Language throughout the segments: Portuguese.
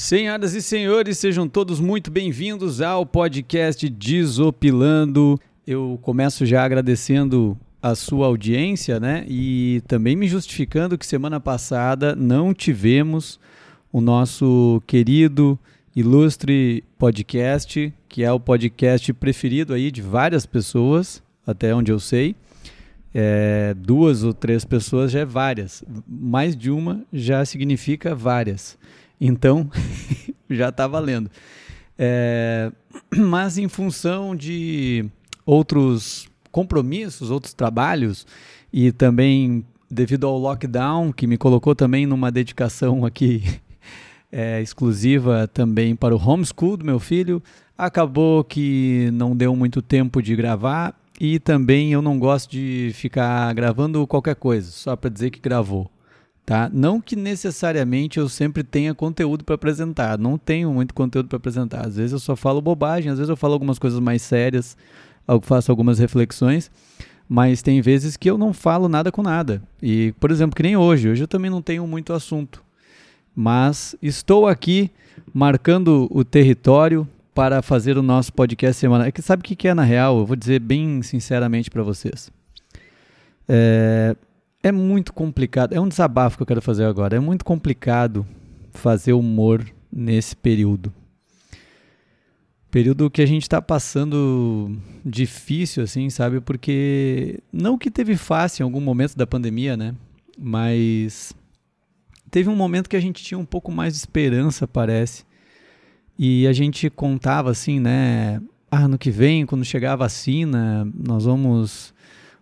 Senhoras e senhores, sejam todos muito bem-vindos ao podcast Desopilando. Eu começo já agradecendo a sua audiência, né? E também me justificando que semana passada não tivemos o nosso querido, ilustre podcast, que é o podcast preferido aí de várias pessoas, até onde eu sei. É, duas ou três pessoas já é várias. Mais de uma já significa várias. Então, já está valendo. É, mas em função de outros compromissos, outros trabalhos e também devido ao lockdown que me colocou também numa dedicação aqui é, exclusiva também para o homeschool do meu filho, acabou que não deu muito tempo de gravar e também eu não gosto de ficar gravando qualquer coisa só para dizer que gravou. Tá? Não que necessariamente eu sempre tenha conteúdo para apresentar, não tenho muito conteúdo para apresentar. Às vezes eu só falo bobagem, às vezes eu falo algumas coisas mais sérias, faço algumas reflexões, mas tem vezes que eu não falo nada com nada. E, por exemplo, que nem hoje, hoje eu também não tenho muito assunto. Mas estou aqui marcando o território para fazer o nosso podcast semanal. É que sabe o que é na real? Eu vou dizer bem sinceramente para vocês. É, é muito complicado. É um desabafo que eu quero fazer agora. É muito complicado fazer humor nesse período. Período que a gente está passando difícil, assim, sabe? Porque não que teve fácil em algum momento da pandemia, né? Mas teve um momento que a gente tinha um pouco mais de esperança, parece. E a gente contava assim, né? Ah, ano que vem, quando chegar a vacina, nós vamos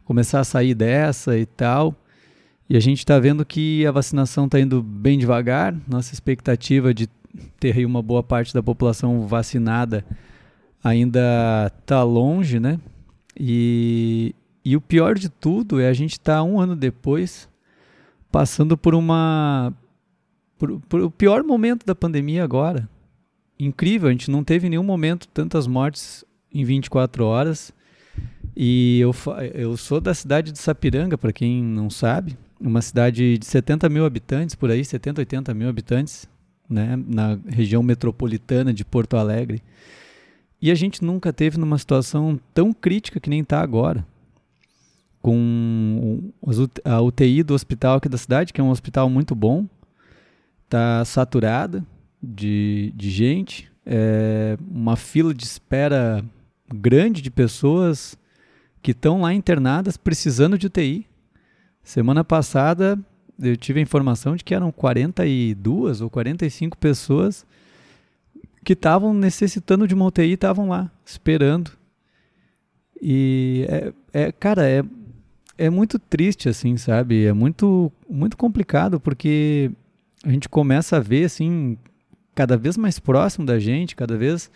começar a sair dessa e tal. E a gente está vendo que a vacinação está indo bem devagar. Nossa expectativa de ter aí uma boa parte da população vacinada ainda está longe, né? E, e o pior de tudo é a gente estar tá um ano depois passando por uma por, por, o pior momento da pandemia agora. Incrível, a gente não teve em nenhum momento tantas mortes em 24 horas. E eu, eu sou da cidade de Sapiranga, para quem não sabe uma cidade de 70 mil habitantes, por aí, 70, 80 mil habitantes, né, na região metropolitana de Porto Alegre. E a gente nunca teve numa situação tão crítica que nem está agora. Com a UTI do hospital aqui da cidade, que é um hospital muito bom, está saturada de, de gente, é uma fila de espera grande de pessoas que estão lá internadas precisando de UTI. Semana passada eu tive a informação de que eram 42 ou 45 pessoas que estavam necessitando de uma UTI estavam lá, esperando. E, é, é, cara, é, é muito triste, assim, sabe? É muito, muito complicado, porque a gente começa a ver, assim, cada vez mais próximo da gente, cada vez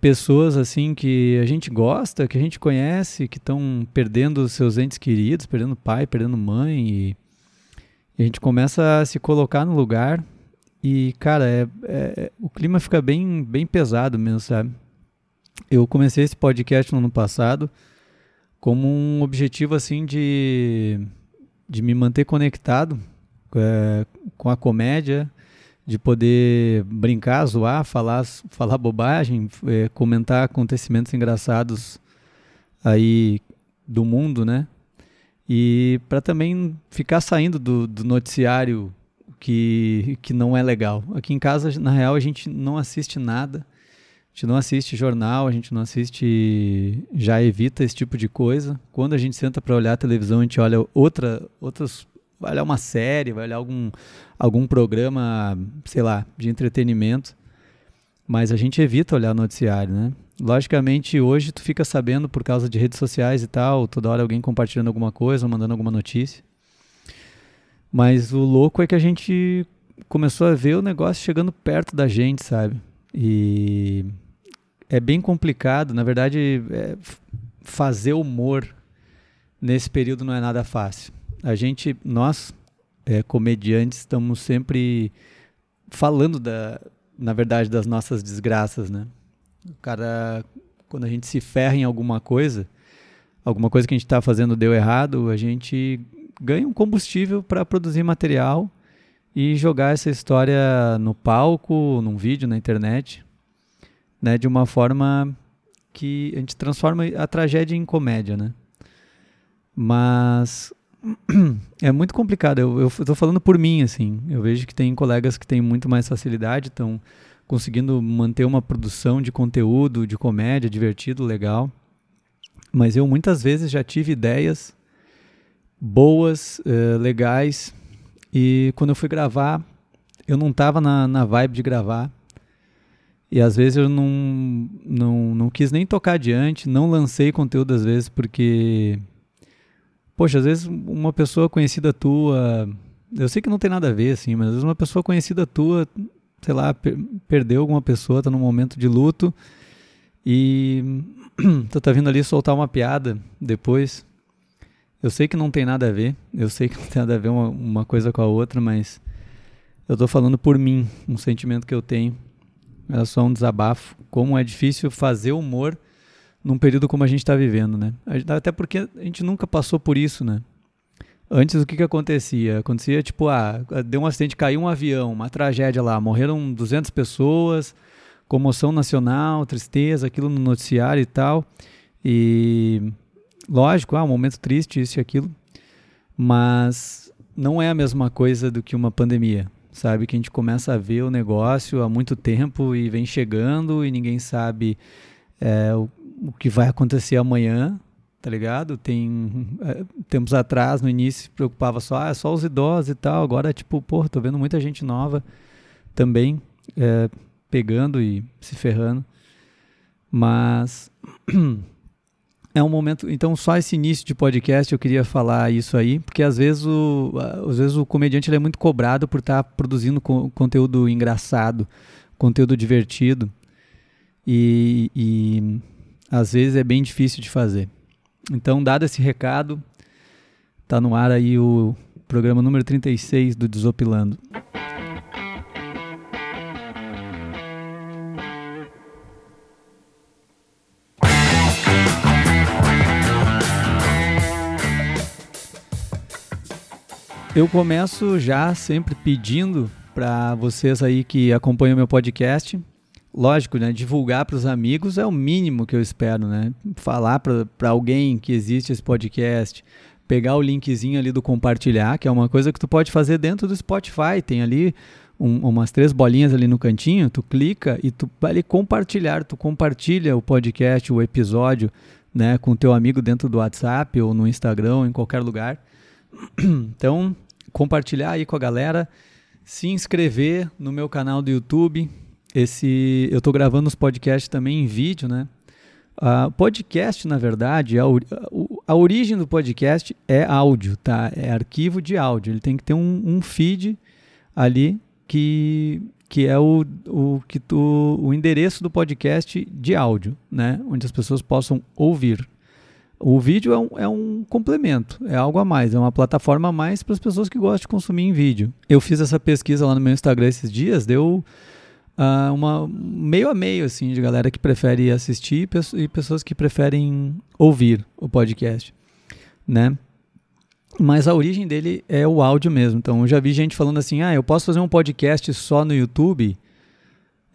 pessoas assim que a gente gosta, que a gente conhece, que estão perdendo seus entes queridos, perdendo pai, perdendo mãe e, a gente começa a se colocar no lugar e cara, é, é, o clima fica bem bem pesado mesmo, sabe? Eu comecei esse podcast no ano passado como um objetivo assim de de me manter conectado é, com a comédia, de poder brincar, zoar, falar, falar bobagem, é, comentar acontecimentos engraçados aí do mundo, né? E para também ficar saindo do, do, noticiário que, que não é legal. Aqui em casa, na real, a gente não assiste nada. A gente não assiste jornal, a gente não assiste, já evita esse tipo de coisa. Quando a gente senta para olhar a televisão, a gente olha outra, outros vai olhar uma série, vai olhar algum, algum programa, sei lá, de entretenimento. Mas a gente evita olhar noticiário, né? Logicamente, hoje tu fica sabendo por causa de redes sociais e tal, toda hora alguém compartilhando alguma coisa, mandando alguma notícia. Mas o louco é que a gente começou a ver o negócio chegando perto da gente, sabe? E é bem complicado, na verdade, é fazer humor nesse período não é nada fácil a gente, nós, é, comediantes, estamos sempre falando da, na verdade, das nossas desgraças, né? O cara, quando a gente se ferra em alguma coisa, alguma coisa que a gente está fazendo deu errado, a gente ganha um combustível para produzir material e jogar essa história no palco, num vídeo, na internet, né, de uma forma que a gente transforma a tragédia em comédia, né? Mas é muito complicado. Eu estou falando por mim, assim. Eu vejo que tem colegas que têm muito mais facilidade, estão conseguindo manter uma produção de conteúdo, de comédia, divertido, legal. Mas eu muitas vezes já tive ideias boas, uh, legais, e quando eu fui gravar, eu não estava na, na vibe de gravar. E às vezes eu não, não, não quis nem tocar adiante, não lancei conteúdo às vezes porque. Poxa, às vezes uma pessoa conhecida tua. Eu sei que não tem nada a ver, assim, mas às vezes uma pessoa conhecida tua, sei lá, per perdeu alguma pessoa, tá num momento de luto e tu tá vindo ali soltar uma piada depois. Eu sei que não tem nada a ver, eu sei que não tem nada a ver uma, uma coisa com a outra, mas eu estou falando por mim, um sentimento que eu tenho. É só um desabafo. Como é difícil fazer humor num período como a gente está vivendo, né? Até porque a gente nunca passou por isso, né? Antes o que, que acontecia? Acontecia tipo, ah, deu um acidente, caiu um avião, uma tragédia lá, morreram 200 pessoas, comoção nacional, tristeza, aquilo no noticiário e tal. E lógico, ah, um momento triste, isso e aquilo, mas não é a mesma coisa do que uma pandemia, sabe? Que a gente começa a ver o negócio há muito tempo e vem chegando e ninguém sabe é, o, que vai acontecer amanhã, tá ligado? Tem é, tempos atrás, no início, se preocupava só, ah, só os idosos e tal, agora, tipo, pô, tô vendo muita gente nova também é, pegando e se ferrando, mas é um momento. Então, só esse início de podcast eu queria falar isso aí, porque às vezes o, às vezes o comediante ele é muito cobrado por estar tá produzindo co conteúdo engraçado, conteúdo divertido. E, e às vezes é bem difícil de fazer. Então, dado esse recado, tá no ar aí o programa número 36 do Desopilando. Eu começo já sempre pedindo para vocês aí que acompanham meu podcast, lógico, né, divulgar para os amigos é o mínimo que eu espero, né? Falar para alguém que existe esse podcast, pegar o linkzinho ali do compartilhar, que é uma coisa que tu pode fazer dentro do Spotify, tem ali um, umas três bolinhas ali no cantinho, tu clica e tu vai ali compartilhar, tu compartilha o podcast, o episódio, né, com teu amigo dentro do WhatsApp ou no Instagram, em qualquer lugar. Então, compartilhar aí com a galera, se inscrever no meu canal do YouTube. Esse, eu estou gravando os podcasts também em vídeo, né? Uh, podcast, na verdade, a, a, origem do podcast é áudio, tá? É arquivo de áudio. Ele tem que ter um, um feed ali que, que é o, o, que tu, o endereço do podcast de áudio, né? Onde as pessoas possam ouvir. O vídeo é um, é um complemento, é algo a mais, é uma plataforma a mais para as pessoas que gostam de consumir em vídeo. Eu fiz essa pesquisa lá no meu Instagram esses dias, deu uh, uma meio a meio assim de galera que prefere assistir e pessoas que preferem ouvir o podcast, né? Mas a origem dele é o áudio mesmo. Então eu já vi gente falando assim: "Ah, eu posso fazer um podcast só no YouTube?"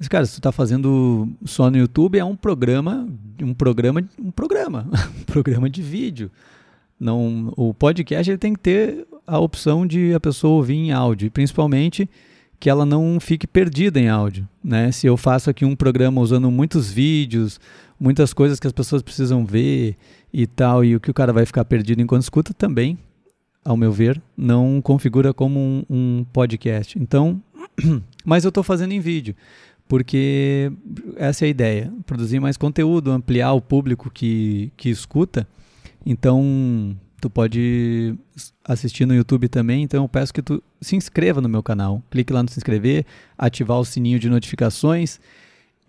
Mas, cara, se tu tá fazendo só no YouTube, é um programa, um programa, um programa, um programa de vídeo. Não, o podcast ele tem que ter a opção de a pessoa ouvir em áudio, principalmente que ela não fique perdida em áudio, né? Se eu faço aqui um programa usando muitos vídeos, muitas coisas que as pessoas precisam ver e tal, e o que o cara vai ficar perdido enquanto escuta também, ao meu ver, não configura como um, um podcast. Então, mas eu estou fazendo em vídeo porque essa é a ideia, produzir mais conteúdo, ampliar o público que, que escuta. Então, tu pode assistir no YouTube também, então eu peço que tu se inscreva no meu canal. Clique lá no se inscrever, ativar o sininho de notificações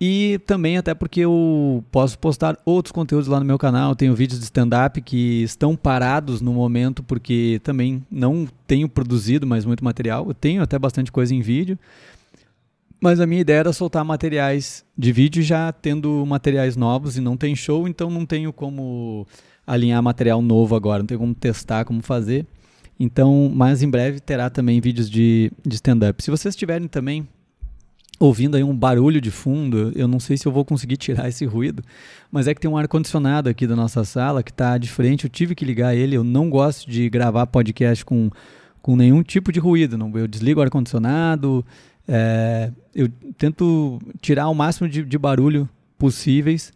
e também até porque eu posso postar outros conteúdos lá no meu canal. Tenho vídeos de stand-up que estão parados no momento porque também não tenho produzido mais muito material. Eu tenho até bastante coisa em vídeo, mas a minha ideia era soltar materiais de vídeo já tendo materiais novos e não tem show, então não tenho como alinhar material novo agora, não tenho como testar, como fazer. Então, mas em breve terá também vídeos de, de stand-up. Se vocês tiverem também ouvindo aí um barulho de fundo, eu não sei se eu vou conseguir tirar esse ruído, mas é que tem um ar-condicionado aqui da nossa sala que está de frente, eu tive que ligar ele, eu não gosto de gravar podcast com, com nenhum tipo de ruído, não, eu desligo o ar-condicionado, é, eu tento tirar o máximo de, de barulho possíveis,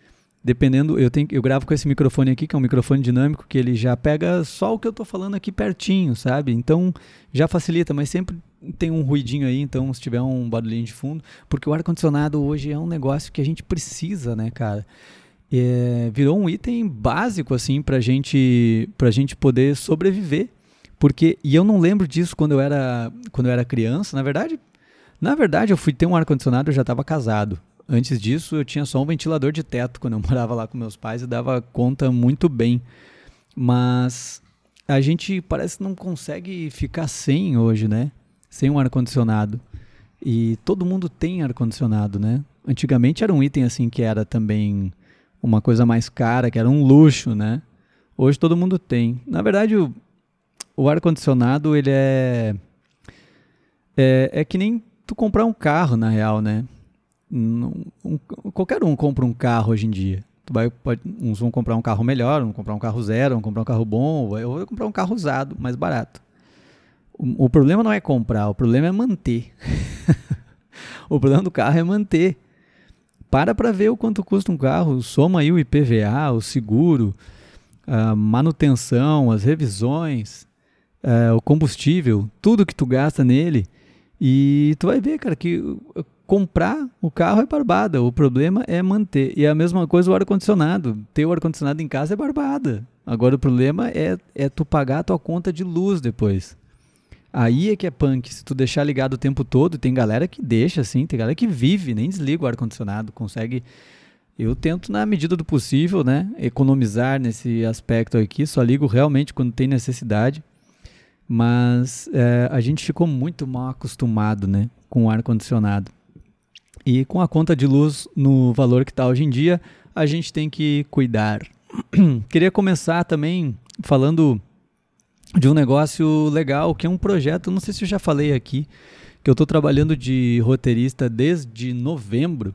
dependendo, eu, tenho, eu gravo com esse microfone aqui, que é um microfone dinâmico, que ele já pega só o que eu estou falando aqui pertinho, sabe? Então já facilita, mas sempre tem um ruidinho aí, então se tiver um barulhinho de fundo, porque o ar-condicionado hoje é um negócio que a gente precisa, né, cara? É, virou um item básico, assim, pra gente, pra gente poder sobreviver. Porque, e eu não lembro disso quando eu era, quando eu era criança, na verdade, na verdade eu fui ter um ar-condicionado, eu já estava casado. Antes disso, eu tinha só um ventilador de teto quando eu morava lá com meus pais e dava conta muito bem. Mas a gente parece que não consegue ficar sem hoje, né? Sem um ar-condicionado. E todo mundo tem ar-condicionado, né? Antigamente era um item assim que era também uma coisa mais cara, que era um luxo, né? Hoje todo mundo tem. Na verdade, o, o ar-condicionado, ele é, é. É que nem tu comprar um carro, na real, né? Um, qualquer um compra um carro hoje em dia. Tu vai, pode, uns vão comprar um carro melhor, vão comprar um carro zero, vão comprar um carro bom, eu vou comprar um carro usado, mais barato. O, o problema não é comprar, o problema é manter. o problema do carro é manter. Para para ver o quanto custa um carro, soma aí o IPVA, o seguro, a manutenção, as revisões, uh, o combustível, tudo que tu gasta nele. E tu vai ver, cara, que comprar o carro é barbada, o problema é manter. E a mesma coisa o ar-condicionado. Ter o ar-condicionado em casa é barbada. Agora o problema é, é tu pagar a tua conta de luz depois. Aí é que é punk. Se tu deixar ligado o tempo todo, tem galera que deixa assim, tem galera que vive, nem desliga o ar-condicionado, consegue. Eu tento, na medida do possível, né, economizar nesse aspecto aqui, só ligo realmente quando tem necessidade. Mas é, a gente ficou muito mal acostumado né, com o ar-condicionado. E com a conta de luz no valor que está hoje em dia, a gente tem que cuidar. Queria começar também falando de um negócio legal, que é um projeto, não sei se eu já falei aqui, que eu estou trabalhando de roteirista desde novembro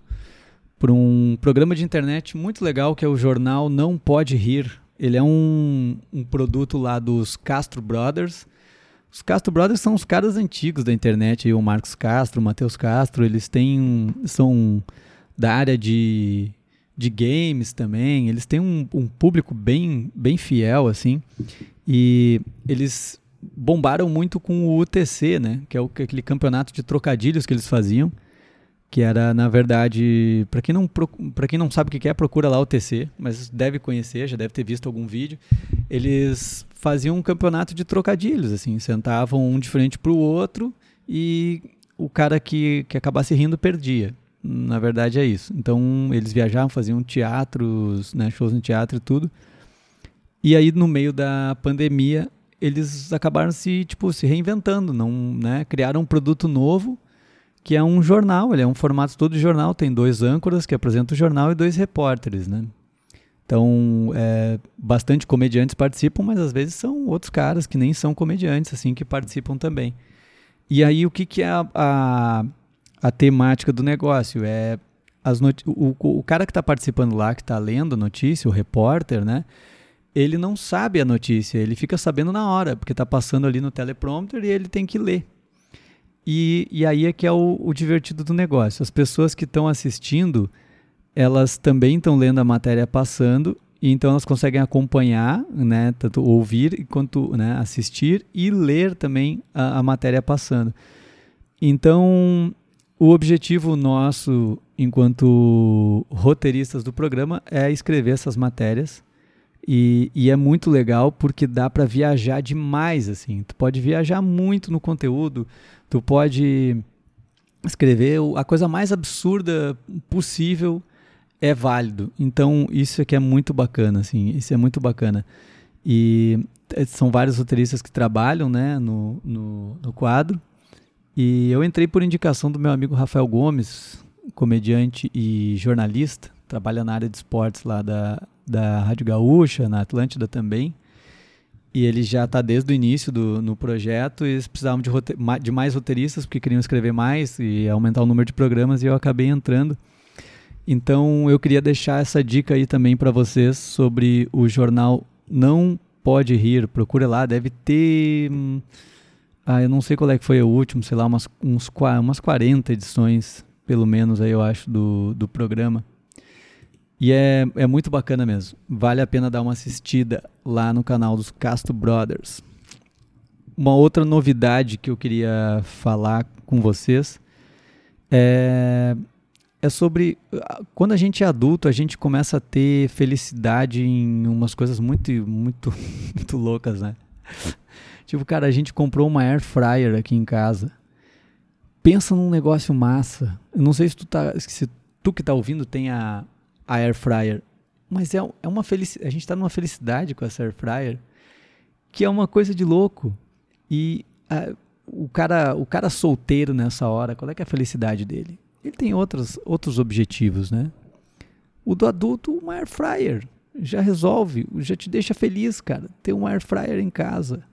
para um programa de internet muito legal que é o jornal Não Pode Rir. Ele é um, um produto lá dos Castro Brothers, os Castro Brothers são os caras antigos da internet, o Marcos Castro, o Matheus Castro, eles têm são da área de, de games também, eles têm um, um público bem, bem fiel, assim, e eles bombaram muito com o UTC, né, que é o, aquele campeonato de trocadilhos que eles faziam, que era, na verdade, para quem, não, quem não sabe o que é, procura lá o UTC, mas deve conhecer, já deve ter visto algum vídeo, eles faziam um campeonato de trocadilhos, assim, sentavam um de frente para o outro e o cara que, que acabasse rindo perdia. Na verdade é isso. Então eles viajavam, faziam teatros, né, shows no teatro e tudo. E aí no meio da pandemia eles acabaram se tipo se reinventando, não, né, criaram um produto novo que é um jornal, ele é um formato todo de jornal, tem dois âncoras que apresentam o jornal e dois repórteres, né? Então, é, bastante comediantes participam, mas às vezes são outros caras que nem são comediantes, assim, que participam também. E aí, o que, que é a, a, a temática do negócio? É as o, o cara que está participando lá, que está lendo a notícia, o repórter, né? Ele não sabe a notícia, ele fica sabendo na hora, porque está passando ali no teleprompter e ele tem que ler. E, e aí é que é o, o divertido do negócio. As pessoas que estão assistindo elas também estão lendo a matéria passando e então elas conseguem acompanhar, né, tanto ouvir quanto né, assistir e ler também a, a matéria passando. Então, o objetivo nosso, enquanto roteiristas do programa, é escrever essas matérias e, e é muito legal porque dá para viajar demais, assim. Tu pode viajar muito no conteúdo, tu pode escrever a coisa mais absurda possível é válido. Então, isso é que é muito bacana, assim, isso é muito bacana. E eh, são vários roteiristas que trabalham, né, no, no, no quadro. E eu entrei por indicação do meu amigo Rafael Gomes, comediante e jornalista, trabalha na área de esportes lá da, da Rádio Gaúcha, na Atlântida também. E ele já está desde o início do no projeto e eles precisavam de, de mais roteiristas porque queriam escrever mais e aumentar o número de programas e eu acabei entrando. Então eu queria deixar essa dica aí também para vocês sobre o jornal Não Pode Rir. Procure lá, deve ter. Hum, ah, eu não sei qual é que foi o último, sei lá, umas, uns, umas 40 edições, pelo menos, aí eu acho, do, do programa. E é, é muito bacana mesmo. Vale a pena dar uma assistida lá no canal dos Castro Brothers. Uma outra novidade que eu queria falar com vocês é, é sobre quando a gente é adulto, a gente começa a ter felicidade em umas coisas muito, muito, muito loucas, né? Tipo, cara, a gente comprou uma air fryer aqui em casa. Pensa num negócio massa. Eu não sei se tu, tá, se tu que tá ouvindo tem a, a air fryer, mas é, é uma felicidade. A gente tá numa felicidade com essa air fryer que é uma coisa de louco. E a, o cara, o cara solteiro nessa hora, qual é que é a felicidade dele? Ele tem outros, outros objetivos, né? O do adulto, uma air fryer já resolve, já te deixa feliz, cara, ter uma air fryer em casa.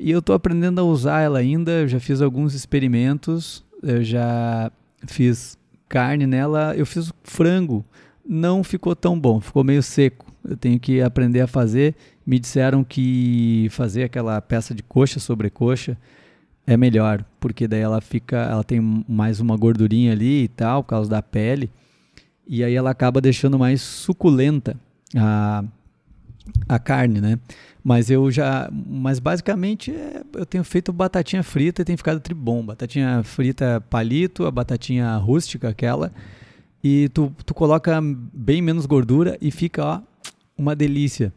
E eu estou aprendendo a usar ela ainda, eu já fiz alguns experimentos, eu já fiz carne nela, eu fiz frango, não ficou tão bom, ficou meio seco. Eu tenho que aprender a fazer. Me disseram que fazer aquela peça de coxa sobre coxa é melhor, porque daí ela fica, ela tem mais uma gordurinha ali e tal, por causa da pele, e aí ela acaba deixando mais suculenta a, a carne, né? Mas eu já, mas basicamente é, eu tenho feito batatinha frita e tem ficado tribom, batatinha frita palito, a batatinha rústica aquela, e tu, tu coloca bem menos gordura e fica ó, uma delícia.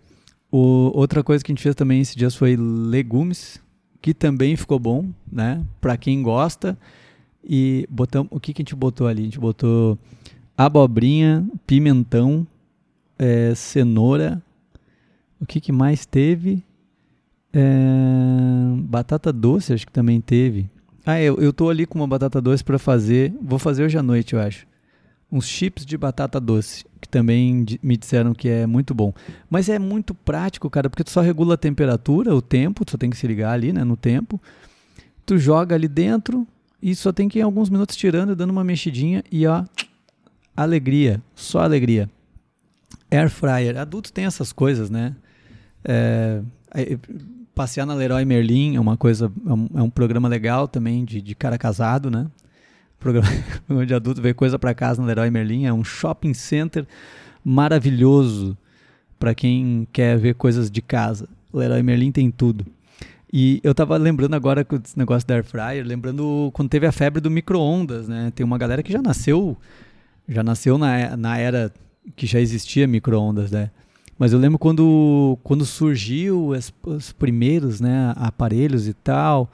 O, outra coisa que a gente fez também esses dias foi legumes, que também ficou bom, né? Para quem gosta. E botamos, o que, que a gente botou ali? A gente botou abobrinha, pimentão, é, cenoura. O que, que mais teve? É, batata doce, acho que também teve. Ah, eu, eu tô ali com uma batata doce para fazer. Vou fazer hoje à noite, eu acho uns chips de batata doce, que também me disseram que é muito bom. Mas é muito prático, cara, porque tu só regula a temperatura, o tempo, tu só tem que se ligar ali, né, no tempo. Tu joga ali dentro e só tem que ir alguns minutos tirando e dando uma mexidinha e ó, alegria, só alegria. Air fryer, adulto tem essas coisas, né? É, passear na Leroy Merlin é uma coisa, é um, é um programa legal também de, de cara casado, né? Programa de adulto ver coisa para casa no Leroy Merlin. É um shopping center maravilhoso para quem quer ver coisas de casa. O Leroy Merlin tem tudo. E eu tava lembrando agora com esse negócio da air fryer, lembrando quando teve a febre do micro-ondas, né? Tem uma galera que já nasceu, já nasceu na, na era que já existia micro-ondas, né? Mas eu lembro quando, quando surgiu os, os primeiros né, aparelhos e tal,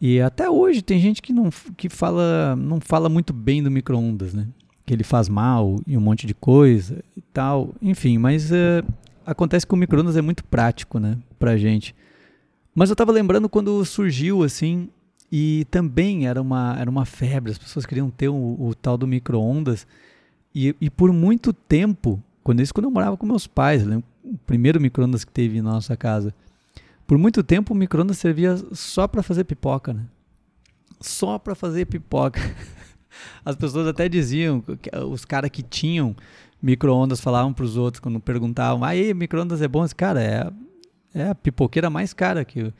e até hoje tem gente que não que fala não fala muito bem do micro-ondas, né? Que ele faz mal e um monte de coisa e tal. Enfim, mas uh, acontece que o micro-ondas é muito prático, né? Pra gente. Mas eu tava lembrando quando surgiu assim e também era uma, era uma febre, as pessoas queriam ter o, o tal do micro-ondas. E, e por muito tempo, quando isso quando eu morava com meus pais, o primeiro micro-ondas que teve na nossa casa por muito tempo o micro-ondas servia só para fazer pipoca, né? Só para fazer pipoca. As pessoas até diziam, os caras que tinham micro-ondas falavam para os outros quando perguntavam: aí, micro-ondas é bom? Esse cara é, é a pipoqueira mais cara que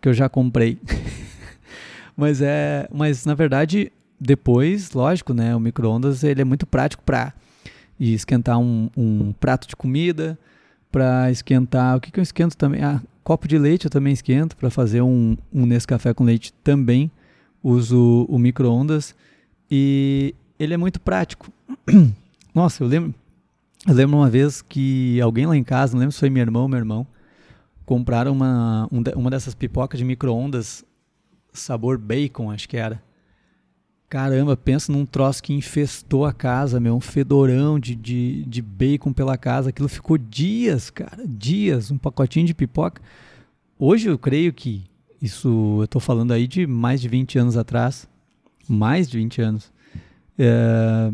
que eu já comprei. mas é, mas na verdade, depois, lógico, né? O micro-ondas ele é muito prático para esquentar um, um prato de comida, para esquentar. O que, que eu esquento também? Ah, Copo de leite eu também esquento para fazer um, um Nescafé com leite também. Uso o micro-ondas e ele é muito prático. Nossa, eu lembro, eu lembro uma vez que alguém lá em casa, não lembro se foi meu irmão ou meu irmão, compraram uma, uma dessas pipocas de micro-ondas sabor bacon, acho que era. Caramba, pensa num troço que infestou a casa, meu, um fedorão de, de, de bacon pela casa. Aquilo ficou dias, cara, dias, um pacotinho de pipoca. Hoje eu creio que isso, eu estou falando aí de mais de 20 anos atrás, mais de 20 anos. É,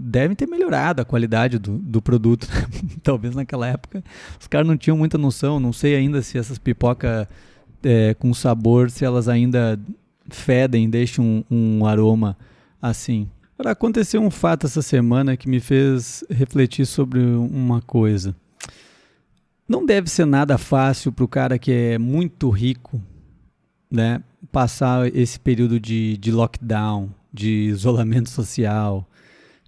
devem ter melhorado a qualidade do, do produto. Talvez naquela época os caras não tinham muita noção. Não sei ainda se essas pipoca é, com sabor, se elas ainda fedem, deixam um, um aroma assim. Aconteceu um fato essa semana que me fez refletir sobre uma coisa. Não deve ser nada fácil para o cara que é muito rico, né, passar esse período de, de lockdown, de isolamento social,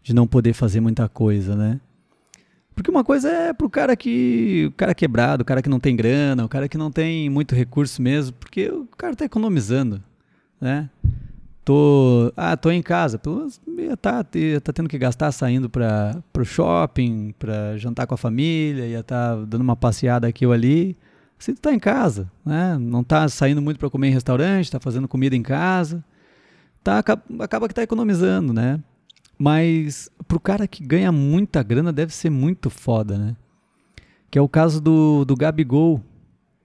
de não poder fazer muita coisa, né? Porque uma coisa é pro cara que. O cara quebrado, o cara que não tem grana, o cara que não tem muito recurso mesmo, porque o cara tá economizando, né? Tô, ah, tô em casa, tá, tá tendo que gastar saindo para o shopping, para jantar com a família, ia tá dando uma passeada aqui ou ali. Você tá em casa, né? Não tá saindo muito para comer em restaurante, tá fazendo comida em casa. Tá, acaba que tá economizando, né? Mas pro cara que ganha muita grana deve ser muito foda, né? Que é o caso do, do Gabigol,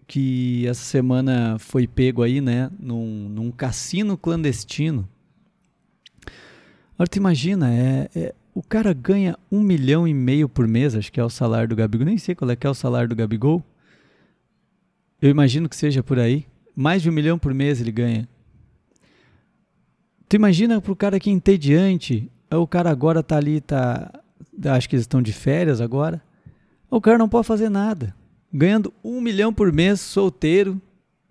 que essa semana foi pego aí, né, num, num cassino clandestino. Agora tu imagina, é, é, o cara ganha um milhão e meio por mês, acho que é o salário do Gabigol, nem sei qual é que é o salário do Gabigol. Eu imagino que seja por aí. Mais de um milhão por mês ele ganha. Tu imagina pro cara que é entediante, o cara agora tá ali, tá. Acho que eles estão de férias agora. O cara não pode fazer nada ganhando um milhão por mês, solteiro,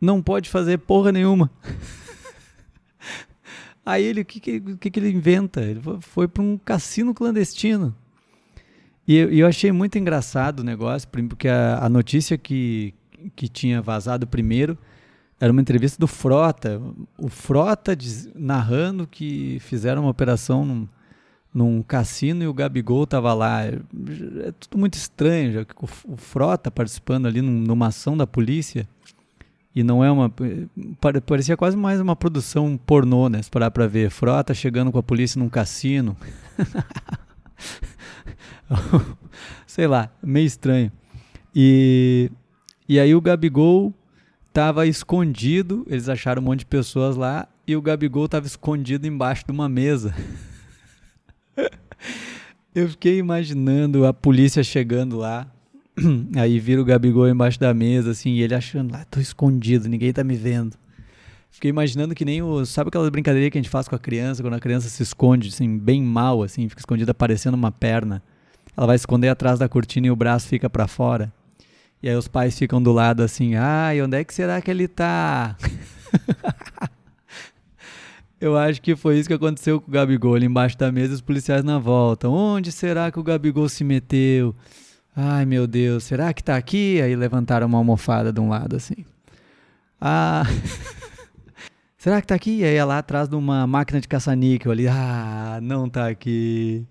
não pode fazer porra nenhuma. Aí ele, o que, que, que, ele inventa? Ele foi para um cassino clandestino. E eu, eu, achei muito engraçado o negócio, porque a, a notícia que, que tinha vazado primeiro era uma entrevista do Frota. O Frota diz, narrando que fizeram uma operação num, num cassino e o Gabigol tava lá. É, tudo muito estranho, já que o, Frota participando ali numa ação da polícia. E não é uma. Parecia quase mais uma produção pornô, né? Se parar pra ver. Frota chegando com a polícia num cassino. Sei lá, meio estranho. E, e aí o Gabigol tava escondido. Eles acharam um monte de pessoas lá. E o Gabigol tava escondido embaixo de uma mesa. Eu fiquei imaginando a polícia chegando lá. Aí vira o Gabigol embaixo da mesa, assim, e ele achando lá, tô escondido, ninguém tá me vendo. Fiquei imaginando que nem o. Sabe aquela brincadeira que a gente faz com a criança, quando a criança se esconde, assim, bem mal, assim, fica escondida parecendo uma perna. Ela vai esconder atrás da cortina e o braço fica para fora. E aí os pais ficam do lado assim, ai, onde é que será que ele tá? Eu acho que foi isso que aconteceu com o Gabigol ali embaixo da mesa os policiais na volta. Onde será que o Gabigol se meteu? Ai meu Deus, será que tá aqui? Aí levantaram uma almofada de um lado assim. Ah. será que tá aqui? Aí lá atrás de uma máquina de caça-níquel ali. Ah, não tá aqui.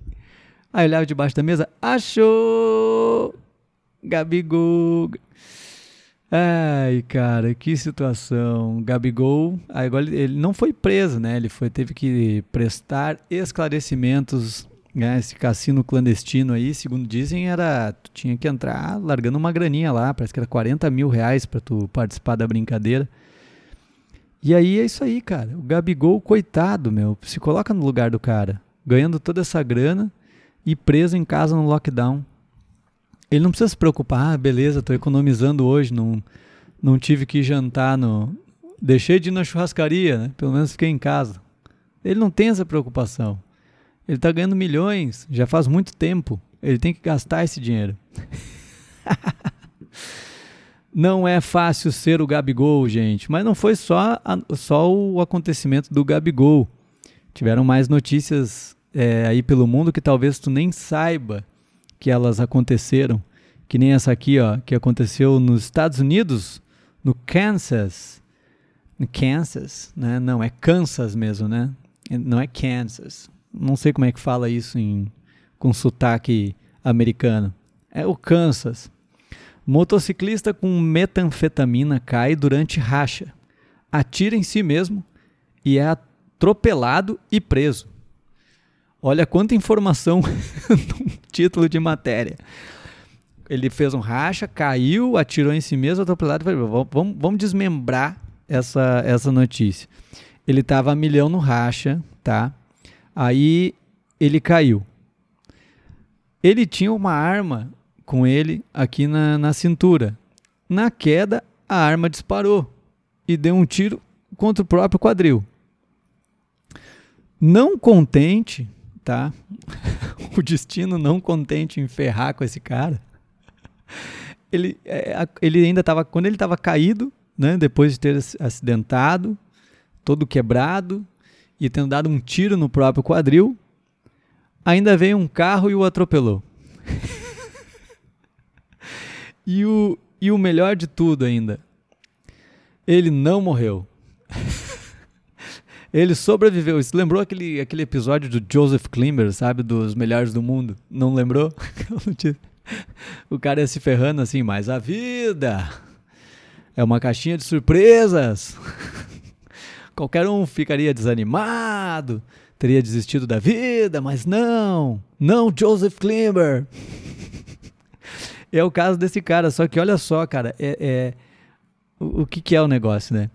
Aí olhava debaixo da mesa. Achou! Gabigol. Ai, cara, que situação. Gabigol, agora ele não foi preso, né? Ele foi, teve que prestar esclarecimentos. Né? Esse cassino clandestino aí, segundo dizem, era. Tu tinha que entrar largando uma graninha lá, parece que era 40 mil reais para tu participar da brincadeira. E aí é isso aí, cara. O Gabigol, coitado, meu, se coloca no lugar do cara, ganhando toda essa grana e preso em casa no lockdown ele não precisa se preocupar, ah, beleza, estou economizando hoje, não, não tive que jantar no. Deixei de ir na churrascaria, né? Pelo menos fiquei em casa. Ele não tem essa preocupação. Ele está ganhando milhões, já faz muito tempo. Ele tem que gastar esse dinheiro. não é fácil ser o Gabigol, gente. Mas não foi só, a, só o acontecimento do Gabigol. Tiveram mais notícias é, aí pelo mundo que talvez tu nem saiba que elas aconteceram, que nem essa aqui, ó, que aconteceu nos Estados Unidos, no Kansas. No Kansas, né? Não, é Kansas mesmo, né? Não é Kansas. Não sei como é que fala isso em, com sotaque americano. É o Kansas. Motociclista com metanfetamina cai durante racha, atira em si mesmo e é atropelado e preso. Olha quanta informação no título de matéria. Ele fez um racha, caiu, atirou em si mesmo, atropelado. Vamos, vamos desmembrar essa, essa notícia. Ele estava a milhão no racha, tá? Aí ele caiu. ele tinha uma arma com ele aqui na, na cintura. Na queda, a arma disparou e deu um tiro contra o próprio quadril. Não contente, tá? o destino não contente em ferrar com esse cara. Ele, é, ele ainda estava, quando ele estava caído, né, depois de ter acidentado, todo quebrado e tendo dado um tiro no próprio quadril, ainda veio um carro e o atropelou. e, o, e o melhor de tudo ainda, ele não morreu. ele sobreviveu. Você lembrou aquele, aquele episódio do Joseph Klimber, sabe? Dos melhores do mundo? Não lembrou? o cara ia se ferrando assim, mas a vida é uma caixinha de surpresas. Qualquer um ficaria desanimado, teria desistido da vida, mas não, não Joseph Klimber. é o caso desse cara, só que olha só, cara, é, é o, o que, que é o negócio, né?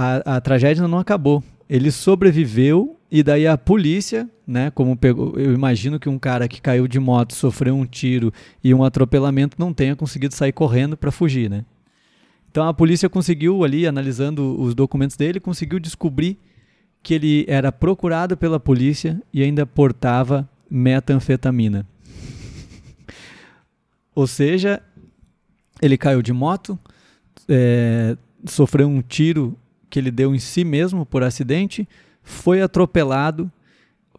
A, a tragédia não acabou. Ele sobreviveu e daí a polícia, né, como pegou, eu imagino que um cara que caiu de moto, sofreu um tiro e um atropelamento não tenha conseguido sair correndo para fugir, né? Então a polícia conseguiu ali, analisando os documentos dele, conseguiu descobrir que ele era procurado pela polícia e ainda portava metanfetamina. Ou seja, ele caiu de moto, é, sofreu um tiro que ele deu em si mesmo por acidente, foi atropelado,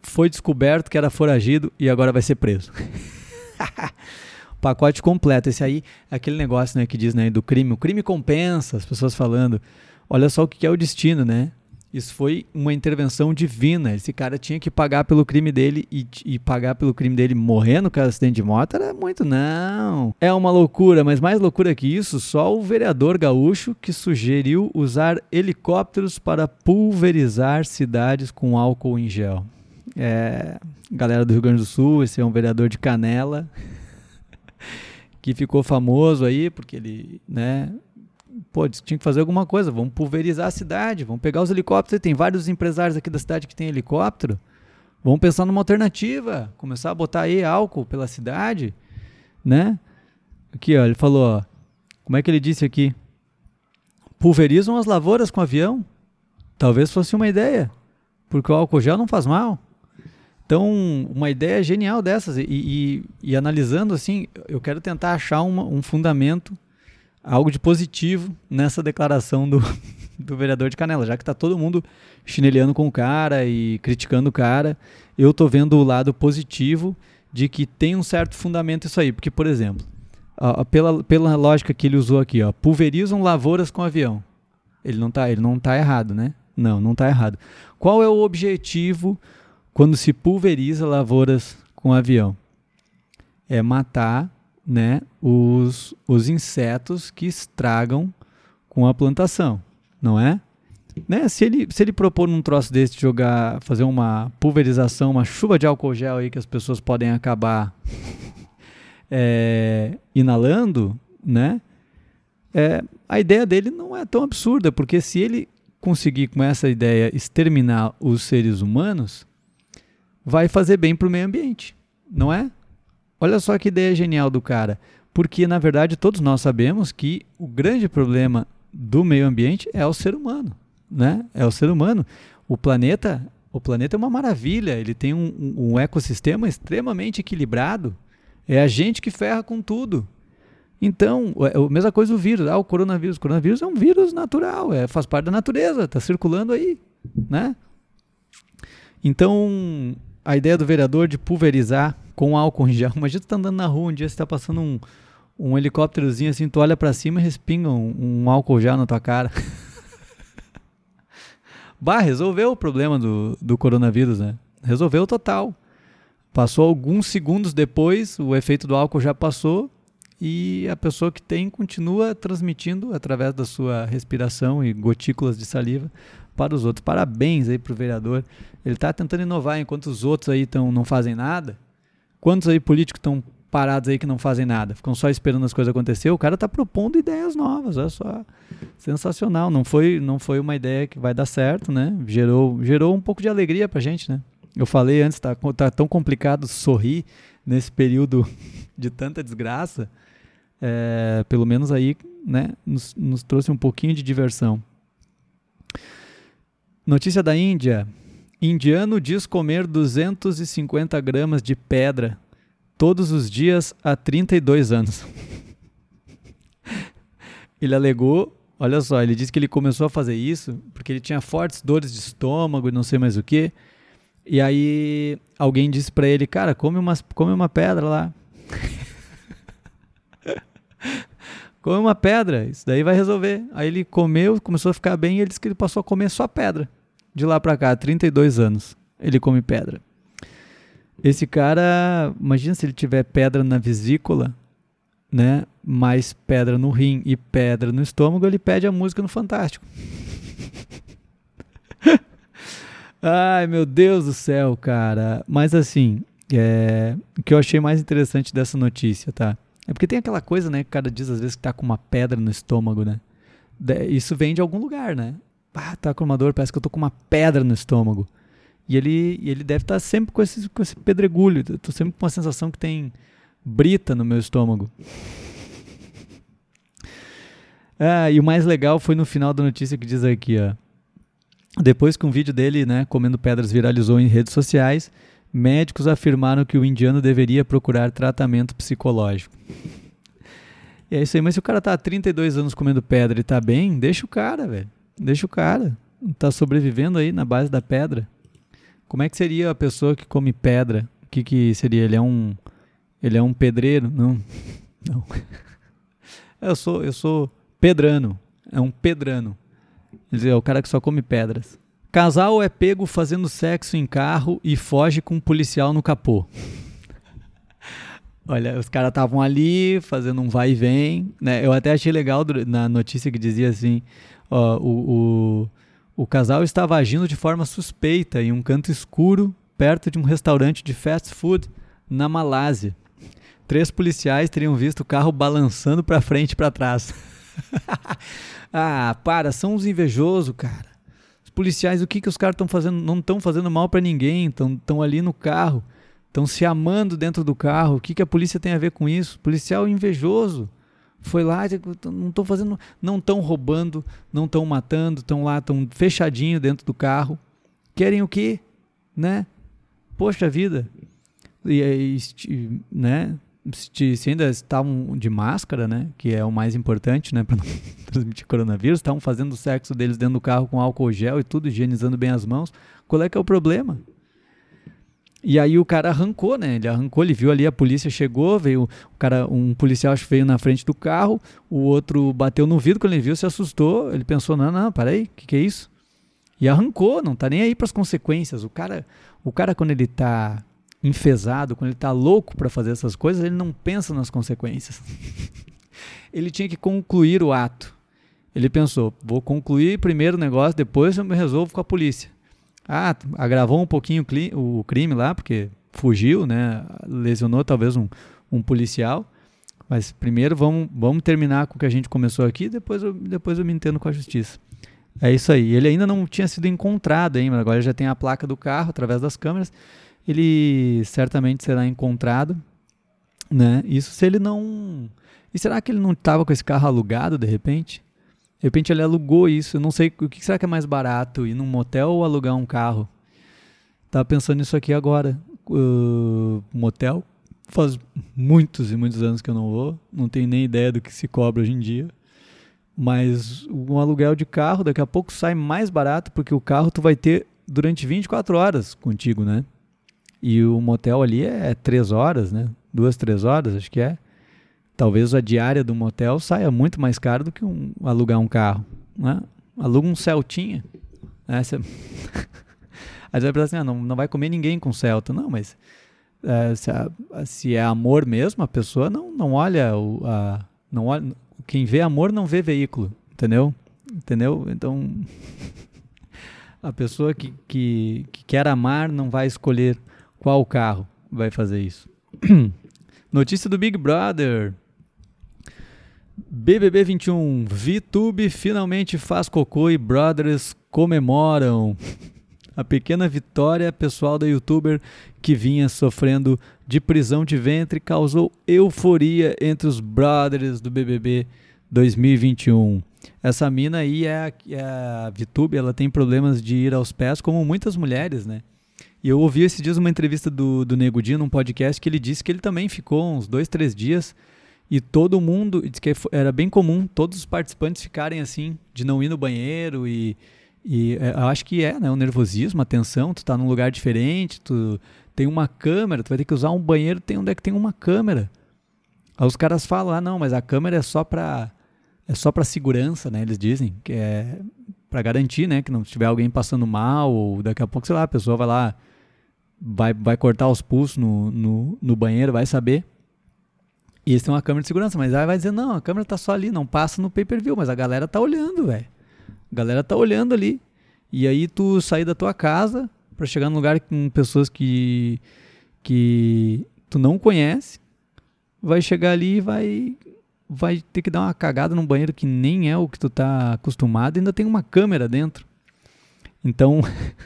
foi descoberto que era foragido e agora vai ser preso. Pacote completo. Esse aí é aquele negócio né, que diz né, do crime. O crime compensa, as pessoas falando. Olha só o que é o destino, né? Isso foi uma intervenção divina. Esse cara tinha que pagar pelo crime dele e, e pagar pelo crime dele morrendo com acidente de moto era muito, não. É uma loucura, mas mais loucura que isso, só o vereador gaúcho que sugeriu usar helicópteros para pulverizar cidades com álcool em gel. É, galera do Rio Grande do Sul, esse é um vereador de Canela que ficou famoso aí porque ele, né, pô, tinha que fazer alguma coisa, vamos pulverizar a cidade, vamos pegar os helicópteros, tem vários empresários aqui da cidade que tem helicóptero, vamos pensar numa alternativa, começar a botar aí álcool pela cidade, né? Aqui, ó, ele falou, ó, como é que ele disse aqui? Pulverizam as lavouras com avião? Talvez fosse uma ideia, porque o álcool gel não faz mal. Então, uma ideia genial dessas, e, e, e analisando assim, eu quero tentar achar uma, um fundamento algo de positivo nessa declaração do, do vereador de Canela, já que está todo mundo chinelhando com o cara e criticando o cara, eu estou vendo o lado positivo de que tem um certo fundamento isso aí, porque, por exemplo, ó, pela, pela lógica que ele usou aqui, ó, pulverizam lavouras com avião. Ele não está ele não tá errado, né? Não, não está errado. Qual é o objetivo quando se pulveriza lavouras com avião? É matar né, os, os insetos que estragam com a plantação, não é? Né? Se ele, se ele propor num troço desse de jogar, fazer uma pulverização, uma chuva de álcool gel aí que as pessoas podem acabar é, inalando, né? É, a ideia dele não é tão absurda, porque se ele conseguir com essa ideia exterminar os seres humanos, vai fazer bem para o meio ambiente, não é? Olha só que ideia genial do cara. Porque, na verdade, todos nós sabemos que o grande problema do meio ambiente é o ser humano. Né? É o ser humano. O planeta, o planeta é uma maravilha, ele tem um, um ecossistema extremamente equilibrado. É a gente que ferra com tudo. Então, é a mesma coisa o vírus. Ah, o coronavírus. O coronavírus é um vírus natural, é, faz parte da natureza, está circulando aí. Né? Então, a ideia do vereador de pulverizar com álcool em gel. Imagina tu tá andando na rua um dia, você tá passando um, um helicópterozinho assim, tu olha para cima e respinga um, um álcool gel na tua cara. bah, resolveu o problema do, do coronavírus, né? Resolveu total. Passou alguns segundos depois, o efeito do álcool já passou e a pessoa que tem continua transmitindo através da sua respiração e gotículas de saliva para os outros. Parabéns aí pro vereador. Ele está tentando inovar enquanto os outros aí tão, não fazem nada. Quantos aí políticos estão parados aí que não fazem nada? Ficam só esperando as coisas acontecer. O cara está propondo ideias novas, olha só. Sensacional. Não foi, não foi uma ideia que vai dar certo, né? Gerou, gerou um pouco de alegria pra gente, né? Eu falei antes, tá, tá tão complicado sorrir nesse período de tanta desgraça. É, pelo menos aí, né, nos, nos trouxe um pouquinho de diversão. Notícia da Índia. Indiano diz comer 250 gramas de pedra todos os dias há 32 anos. ele alegou, olha só, ele disse que ele começou a fazer isso porque ele tinha fortes dores de estômago e não sei mais o que. E aí alguém disse para ele, cara, come uma, come uma pedra lá. come uma pedra, isso daí vai resolver. Aí ele comeu, começou a ficar bem e ele disse que ele passou a comer só pedra. De lá para cá, 32 anos, ele come pedra. Esse cara, imagina se ele tiver pedra na vesícula, né? Mais pedra no rim e pedra no estômago, ele pede a música no Fantástico. Ai, meu Deus do céu, cara. Mas assim, é... o que eu achei mais interessante dessa notícia, tá? É porque tem aquela coisa, né, que o cara diz às vezes que tá com uma pedra no estômago, né? Isso vem de algum lugar, né? Ah, tá com uma dor, parece que eu tô com uma pedra no estômago. E ele, ele deve estar tá sempre com esse, com esse pedregulho. Eu tô sempre com uma sensação que tem brita no meu estômago. Ah, e o mais legal foi no final da notícia que diz aqui, ó. Depois que um vídeo dele, né, comendo pedras viralizou em redes sociais, médicos afirmaram que o indiano deveria procurar tratamento psicológico. E é isso aí, mas se o cara tá há 32 anos comendo pedra e tá bem, deixa o cara, velho. Deixa o cara. Tá sobrevivendo aí na base da pedra. Como é que seria a pessoa que come pedra? O que, que seria? Ele é um. Ele é um pedreiro? Não. Não. Eu sou, eu sou pedrano. É um pedrano. É o cara que só come pedras. Casal é pego fazendo sexo em carro e foge com um policial no capô. Olha, os caras estavam ali fazendo um vai e vem. Né? Eu até achei legal na notícia que dizia assim: o, o, o casal estava agindo de forma suspeita em um canto escuro perto de um restaurante de fast food na Malásia. Três policiais teriam visto o carro balançando para frente e para trás. ah, para, são uns invejosos, cara. Os policiais, o que, que os caras estão fazendo? Não estão fazendo mal para ninguém, estão ali no carro, estão se amando dentro do carro. O que, que a polícia tem a ver com isso? Policial invejoso. Foi lá, não estão fazendo, não estão roubando, não estão matando, estão lá, estão fechadinho dentro do carro. Querem o quê? Né? Poxa vida. E, e né? se, se ainda estavam de máscara, né, que é o mais importante, né, para não transmitir coronavírus, estavam fazendo o sexo deles dentro do carro com álcool gel e tudo, higienizando bem as mãos. Qual é que é o problema? E aí o cara arrancou, né? Ele arrancou, ele viu ali a polícia chegou, veio o cara, um policial veio na frente do carro, o outro bateu no vidro quando ele viu, se assustou, ele pensou: "Não, não, peraí, o que que é isso?" E arrancou, não tá nem aí para as consequências. O cara, o cara quando ele tá enfesado, quando ele está louco para fazer essas coisas, ele não pensa nas consequências. ele tinha que concluir o ato. Ele pensou: vou concluir primeiro o negócio, depois eu me resolvo com a polícia. Ah, agravou um pouquinho o crime lá, porque fugiu, né? lesionou talvez um, um policial. Mas primeiro vamos, vamos terminar com o que a gente começou aqui, depois eu, depois eu me entendo com a justiça. É isso aí. Ele ainda não tinha sido encontrado ainda, agora já tem a placa do carro através das câmeras ele certamente será encontrado, né? Isso se ele não... E será que ele não estava com esse carro alugado de repente? De repente ele alugou isso, eu não sei, o que será que é mais barato, ir num motel ou alugar um carro? Tava pensando nisso aqui agora. Uh, motel, faz muitos e muitos anos que eu não vou, não tenho nem ideia do que se cobra hoje em dia. Mas um aluguel de carro daqui a pouco sai mais barato porque o carro tu vai ter durante 24 horas contigo, né? E o motel ali é três horas, né? Duas, três horas, acho que é. Talvez a diária do motel saia muito mais caro do que um, alugar um carro. Né? Aluga um Celtinha. Né? Você... Aí você vai pensar assim, ah, não, não vai comer ninguém com Celta. Não, mas é, se, a, se, é amor mesmo, a pessoa não, não olha o. A, não olha, quem vê amor não vê veículo, entendeu? Entendeu? Então, a pessoa que, que, que quer amar não vai escolher qual carro vai fazer isso? Notícia do Big Brother. BBB 21. VTube finalmente faz cocô e brothers comemoram. A pequena vitória pessoal da youtuber que vinha sofrendo de prisão de ventre causou euforia entre os brothers do BBB 2021. Essa mina aí é a, é a VTube, ela tem problemas de ir aos pés, como muitas mulheres, né? E eu ouvi esses dias uma entrevista do, do Nego Di num podcast que ele disse que ele também ficou uns dois, três dias e todo mundo, que era bem comum todos os participantes ficarem assim, de não ir no banheiro e, e é, eu acho que é, né, o nervosismo, a tensão, tu tá num lugar diferente, tu tem uma câmera, tu vai ter que usar um banheiro, tem onde é que tem uma câmera. Aí os caras falam, ah não, mas a câmera é só para é só para segurança, né? Eles dizem que é para garantir, né, que não tiver alguém passando mal ou daqui a pouco, sei lá, a pessoa vai lá vai, vai cortar os pulsos no, no, no banheiro, vai saber. E eles têm uma câmera de segurança, mas aí vai dizer, não, a câmera tá só ali, não passa no pay-per-view, mas a galera tá olhando, velho. A galera tá olhando ali. E aí tu sair da tua casa para chegar num lugar com pessoas que que tu não conhece, vai chegar ali e vai vai ter que dar uma cagada num banheiro que nem é o que tu tá acostumado, ainda tem uma câmera dentro. Então,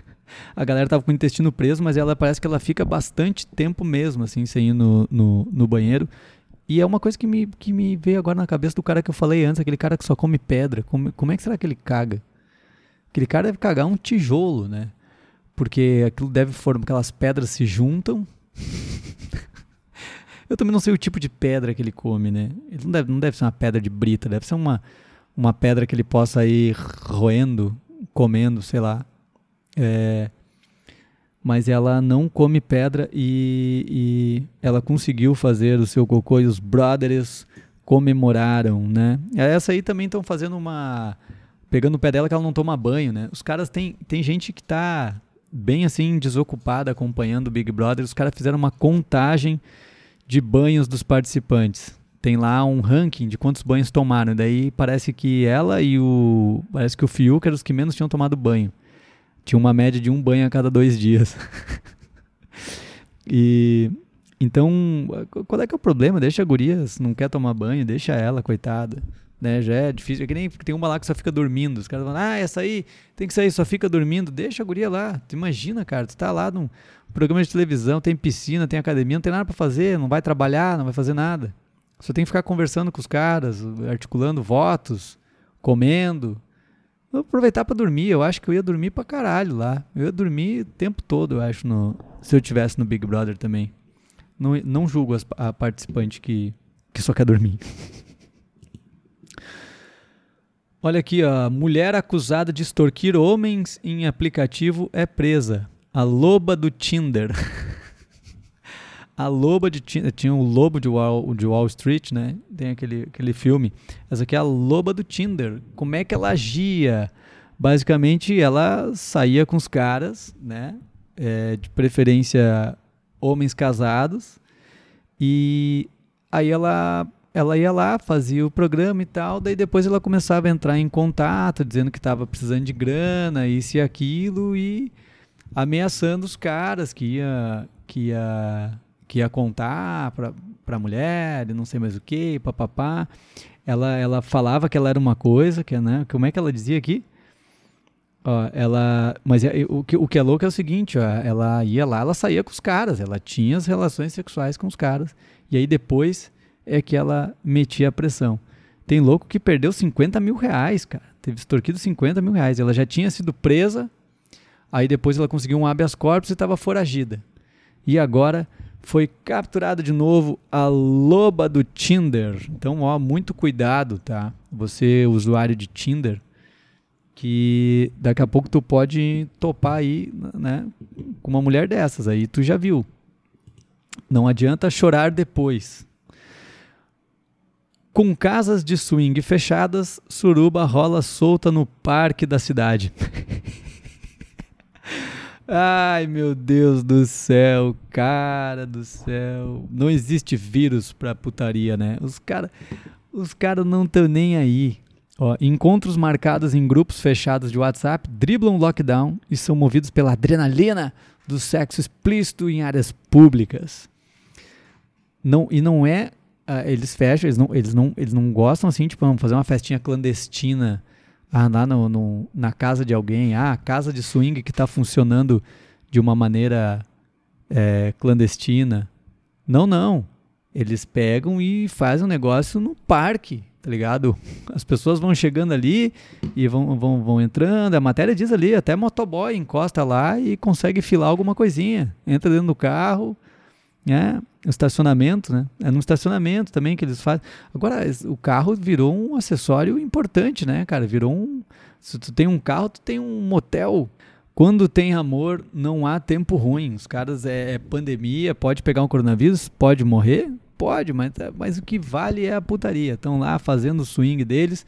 a galera tava com o intestino preso, mas ela parece que ela fica bastante tempo mesmo, assim, sem ir no, no, no banheiro. E é uma coisa que me, que me veio agora na cabeça do cara que eu falei antes, aquele cara que só come pedra. Como, como é que será que ele caga? Aquele cara deve cagar um tijolo, né? Porque aquilo deve formar, aquelas pedras se juntam. eu também não sei o tipo de pedra que ele come, né? Ele não deve, não deve ser uma pedra de brita, deve ser uma, uma pedra que ele possa ir roendo, comendo, sei lá. É, mas ela não come pedra e, e, ela conseguiu fazer o seu cocô e os brothers comemoraram, né? Essa aí também estão fazendo uma pegando o pé dela que ela não toma banho, né? Os caras tem tem gente que tá bem assim desocupada acompanhando o Big Brother. Os caras fizeram uma contagem de banhos dos participantes. Tem lá um ranking de quantos banhos tomaram. Daí parece que ela e o parece que o Fiuk eram os que menos tinham tomado banho. Tinha uma média de um banho a cada dois dias. e então, qual é que é o problema? Deixa a guria, se não quer tomar banho, deixa ela, coitada. Né? Já é difícil. É que nem tem uma lá que só fica dormindo. Os caras falam, ah, essa aí tem que sair, só fica dormindo. Deixa a guria lá. Tu imagina, cara, tu tá lá num programa de televisão, tem piscina, tem academia, não tem nada para fazer, não vai trabalhar, não vai fazer nada. Só tem que ficar conversando com os caras, articulando votos, comendo. Vou aproveitar para dormir. Eu acho que eu ia dormir pra caralho lá. Eu ia dormir o tempo todo, eu acho, no, se eu tivesse no Big Brother também. Não, não julgo as, a participante que, que só quer dormir. Olha aqui, a mulher acusada de extorquir homens em aplicativo é presa. A loba do Tinder. a loba de Tinder. Tinha o lobo de Wall, de Wall Street, né? Tem aquele, aquele filme. Essa aqui é a loba do Tinder. Como é que ela agia? Basicamente, ela saía com os caras, né? É, de preferência homens casados. E aí ela ela ia lá, fazia o programa e tal, daí depois ela começava a entrar em contato, dizendo que estava precisando de grana, isso e aquilo, e ameaçando os caras que ia, que ia, que ia contar para a mulher, não sei mais o que, papapá. Ela, ela falava que ela era uma coisa, que, né, como é que ela dizia aqui? Ó, ela, mas é, o, que, o que é louco é o seguinte, ó, ela ia lá, ela saía com os caras, ela tinha as relações sexuais com os caras, e aí depois é que ela metia a pressão. Tem louco que perdeu 50 mil reais, cara. Teve extorquido 50 mil reais. Ela já tinha sido presa Aí depois ela conseguiu um habeas corpus e estava foragida. E agora foi capturada de novo a loba do Tinder. Então, ó, muito cuidado, tá? Você, usuário de Tinder, que daqui a pouco tu pode topar aí, né, com uma mulher dessas aí, tu já viu. Não adianta chorar depois. Com casas de swing fechadas, suruba rola solta no parque da cidade. Ai, meu Deus do céu, cara do céu. Não existe vírus pra putaria, né? Os caras os cara não estão nem aí. Ó, encontros marcados em grupos fechados de WhatsApp driblam lockdown e são movidos pela adrenalina do sexo explícito em áreas públicas. Não, e não é. Uh, eles fecham, eles não, eles, não, eles não gostam assim, tipo, vamos fazer uma festinha clandestina ah, lá no, no, na casa de alguém, ah, a casa de swing que está funcionando de uma maneira é, clandestina. Não, não. Eles pegam e fazem um negócio no parque, tá ligado? As pessoas vão chegando ali e vão, vão, vão entrando. A matéria diz ali, até motoboy encosta lá e consegue filar alguma coisinha. Entra dentro do carro, né? estacionamento, né? É no estacionamento também que eles fazem. Agora, o carro virou um acessório importante, né, cara? Virou um. Se tu tem um carro, tu tem um motel. Quando tem amor, não há tempo ruim. Os caras é, é pandemia, pode pegar um coronavírus, pode morrer, pode, mas, mas o que vale é a putaria. Estão lá fazendo o swing deles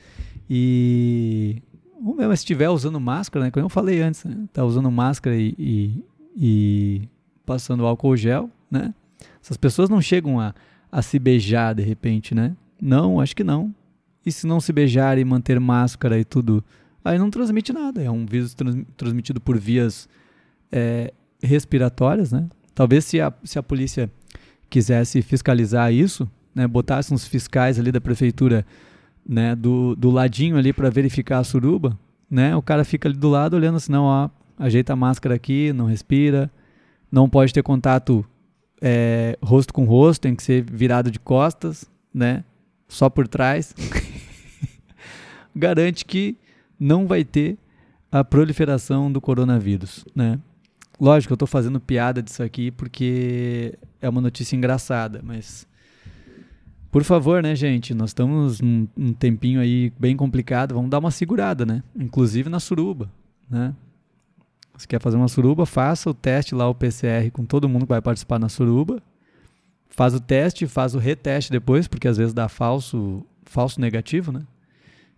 e. Vamos ver, se estiver usando máscara, né? Como eu falei antes, né? Tá usando máscara e, e, e passando álcool gel, né? Essas pessoas não chegam a, a se beijar de repente, né? Não, acho que não. E se não se beijar e manter máscara e tudo, aí não transmite nada. É um vírus trans, transmitido por vias é, respiratórias, né? Talvez se a, se a polícia quisesse fiscalizar isso, né, botasse uns fiscais ali da prefeitura, né, do, do ladinho ali para verificar a suruba, né? O cara fica ali do lado olhando assim, não, ó, ajeita a máscara aqui, não respira, não pode ter contato é, rosto com rosto, tem que ser virado de costas, né? Só por trás. Garante que não vai ter a proliferação do coronavírus, né? Lógico, eu estou fazendo piada disso aqui porque é uma notícia engraçada, mas por favor, né, gente? Nós estamos num, num tempinho aí bem complicado, vamos dar uma segurada, né? Inclusive na suruba, né? Você quer fazer uma suruba, faça o teste lá, o PCR, com todo mundo que vai participar na suruba. Faz o teste, faz o reteste depois, porque às vezes dá falso, falso negativo, né?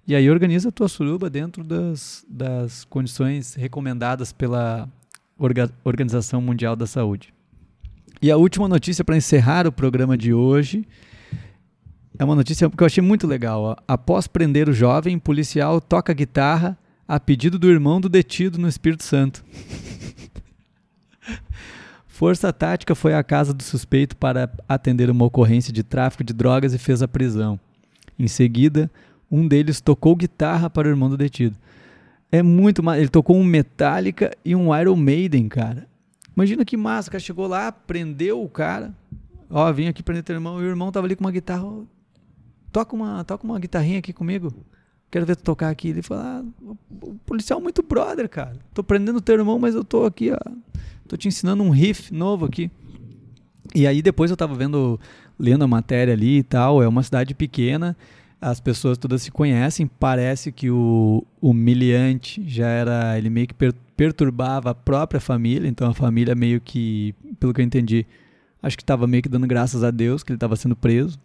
E aí organiza a tua suruba dentro das, das condições recomendadas pela Orga Organização Mundial da Saúde. E a última notícia para encerrar o programa de hoje é uma notícia que eu achei muito legal. Ó. Após prender o jovem, policial toca guitarra a pedido do irmão do detido no Espírito Santo. Força Tática foi à casa do suspeito para atender uma ocorrência de tráfico de drogas e fez a prisão. Em seguida, um deles tocou guitarra para o irmão do detido. É muito mais. Ele tocou um Metallica e um Iron Maiden, cara. Imagina que massa, cara chegou lá, prendeu o cara. Ó, vim aqui prender teu irmão. E o irmão tava ali com uma guitarra. Toca uma, toca uma guitarrinha aqui comigo quero ver tu tocar aqui. Ele falou, ah, o policial é muito brother, cara. Tô prendendo teu irmão, mas eu tô aqui, ó, tô te ensinando um riff novo aqui. E aí depois eu tava vendo, lendo a matéria ali e tal, é uma cidade pequena, as pessoas todas se conhecem, parece que o humilhante já era, ele meio que per perturbava a própria família, então a família meio que, pelo que eu entendi, acho que estava meio que dando graças a Deus que ele estava sendo preso.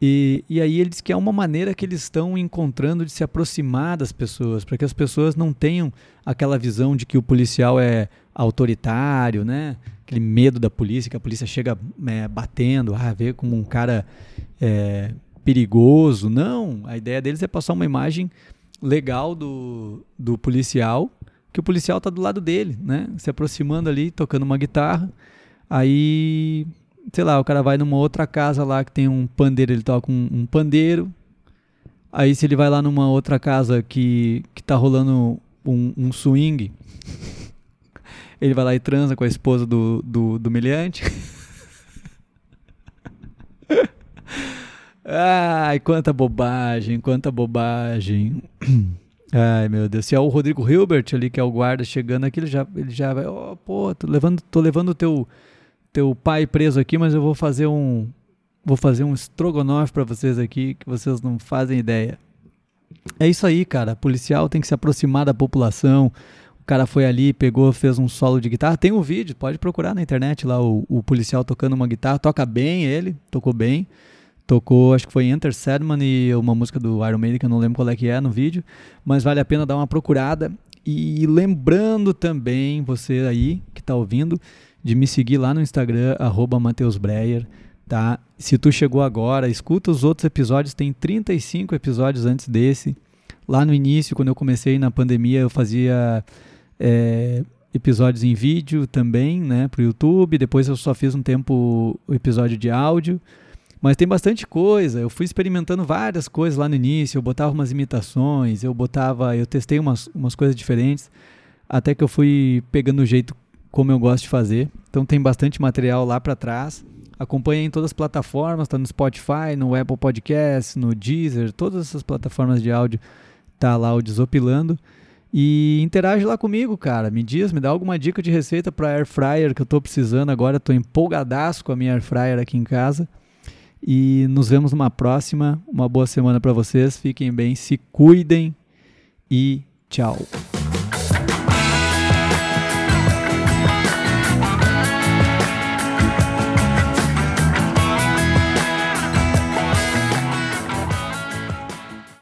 E, e aí ele diz que é uma maneira que eles estão encontrando de se aproximar das pessoas, para que as pessoas não tenham aquela visão de que o policial é autoritário, né? Aquele medo da polícia, que a polícia chega é, batendo, ah, vê como um cara é, perigoso. Não, a ideia deles é passar uma imagem legal do, do policial, que o policial está do lado dele, né? Se aproximando ali, tocando uma guitarra. Aí sei lá, o cara vai numa outra casa lá que tem um pandeiro, ele toca um, um pandeiro. Aí se ele vai lá numa outra casa que, que tá rolando um, um swing, ele vai lá e transa com a esposa do, do, do milhante. Ai, quanta bobagem, quanta bobagem. Ai, meu Deus. Se é o Rodrigo Hilbert ali, que é o guarda, chegando aqui, ele já, ele já vai, ó, oh, pô, tô levando, tô levando o teu teu pai preso aqui, mas eu vou fazer um vou fazer um estrogonofe para vocês aqui que vocês não fazem ideia. É isso aí, cara. O policial tem que se aproximar da população. O cara foi ali, pegou, fez um solo de guitarra. Tem um vídeo, pode procurar na internet lá o, o policial tocando uma guitarra. Toca bem ele, tocou bem. Tocou, acho que foi Enter Sandman e uma música do Iron Maiden, que eu não lembro qual é que é no vídeo. Mas vale a pena dar uma procurada. E lembrando também, você aí que está ouvindo, de me seguir lá no Instagram, arroba Breyer, tá? Se tu chegou agora, escuta os outros episódios, tem 35 episódios antes desse. Lá no início, quando eu comecei na pandemia, eu fazia é, episódios em vídeo também, né, pro YouTube. Depois eu só fiz um tempo o episódio de áudio. Mas tem bastante coisa. Eu fui experimentando várias coisas lá no início. Eu botava umas imitações, eu botava, eu testei umas, umas coisas diferentes, até que eu fui pegando o jeito como eu gosto de fazer. Então tem bastante material lá para trás. Acompanha em todas as plataformas, tá no Spotify, no Apple Podcasts, no Deezer, todas essas plataformas de áudio tá lá o Desopilando. E interage lá comigo, cara. Me diz, me dá alguma dica de receita para air fryer que eu tô precisando agora. Tô empolgadaço com a minha air fryer aqui em casa. E nos vemos numa próxima. Uma boa semana para vocês. Fiquem bem, se cuidem e tchau.